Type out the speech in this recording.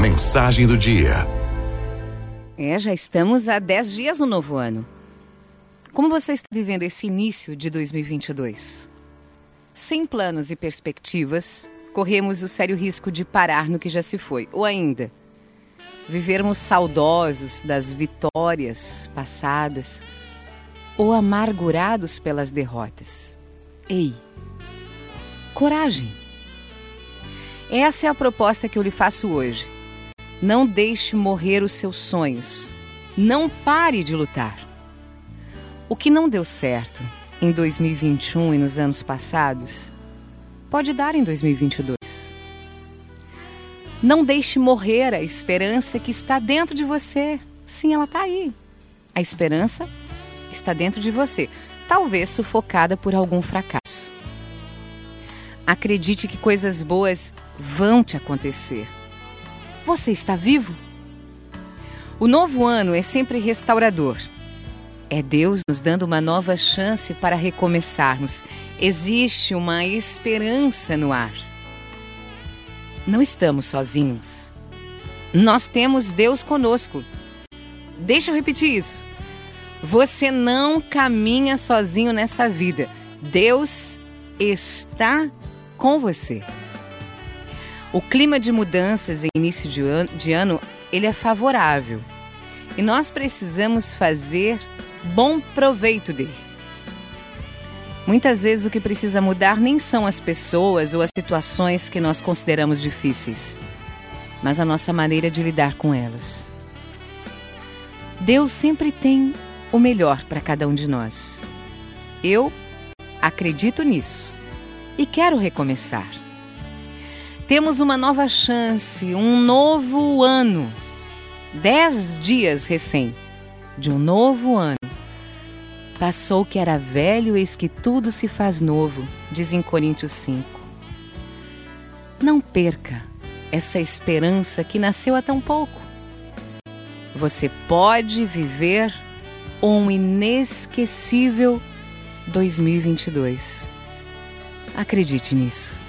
Mensagem do dia. É, já estamos há 10 dias no novo ano. Como você está vivendo esse início de 2022? Sem planos e perspectivas, corremos o sério risco de parar no que já se foi, ou ainda, vivermos saudosos das vitórias passadas ou amargurados pelas derrotas. Ei, coragem! Essa é a proposta que eu lhe faço hoje. Não deixe morrer os seus sonhos. Não pare de lutar. O que não deu certo em 2021 e nos anos passados, pode dar em 2022. Não deixe morrer a esperança que está dentro de você. Sim, ela está aí. A esperança está dentro de você, talvez sufocada por algum fracasso. Acredite que coisas boas vão te acontecer. Você está vivo? O novo ano é sempre restaurador. É Deus nos dando uma nova chance para recomeçarmos. Existe uma esperança no ar. Não estamos sozinhos. Nós temos Deus conosco. Deixa eu repetir isso. Você não caminha sozinho nessa vida. Deus está com você. O clima de mudanças em início de ano, de ano ele é favorável. E nós precisamos fazer bom proveito dele. Muitas vezes o que precisa mudar nem são as pessoas ou as situações que nós consideramos difíceis, mas a nossa maneira de lidar com elas. Deus sempre tem o melhor para cada um de nós. Eu acredito nisso e quero recomeçar. Temos uma nova chance, um novo ano. Dez dias recém de um novo ano. Passou que era velho, eis que tudo se faz novo, diz em Coríntios 5. Não perca essa esperança que nasceu há tão pouco. Você pode viver um inesquecível 2022. Acredite nisso.